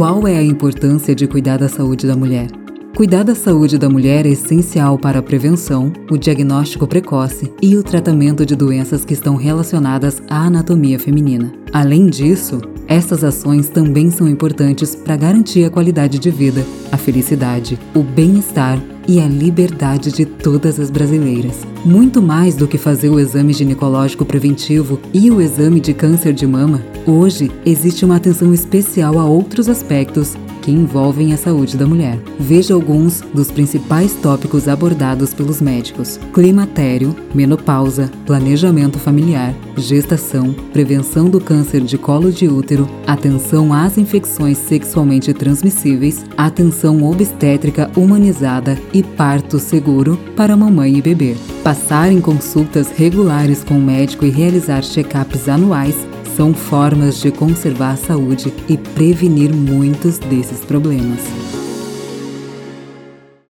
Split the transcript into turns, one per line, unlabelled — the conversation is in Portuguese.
Qual é a importância de cuidar da saúde da mulher? Cuidar da saúde da mulher é essencial para a prevenção, o diagnóstico precoce e o tratamento de doenças que estão relacionadas à anatomia feminina. Além disso, essas ações também são importantes para garantir a qualidade de vida, a felicidade, o bem-estar e a liberdade de todas as brasileiras. Muito mais do que fazer o exame ginecológico preventivo e o exame de câncer de mama, hoje existe uma atenção especial a outros aspectos que envolvem a saúde da mulher. Veja alguns dos principais tópicos abordados pelos médicos: climatério, menopausa, planejamento familiar, gestação, prevenção do câncer de colo de útero, atenção às infecções sexualmente transmissíveis, atenção obstétrica humanizada e parto seguro para mamãe e bebê. Passar em consultas regulares com o médico e realizar check-ups anuais são formas de conservar a saúde e prevenir muitos desses problemas.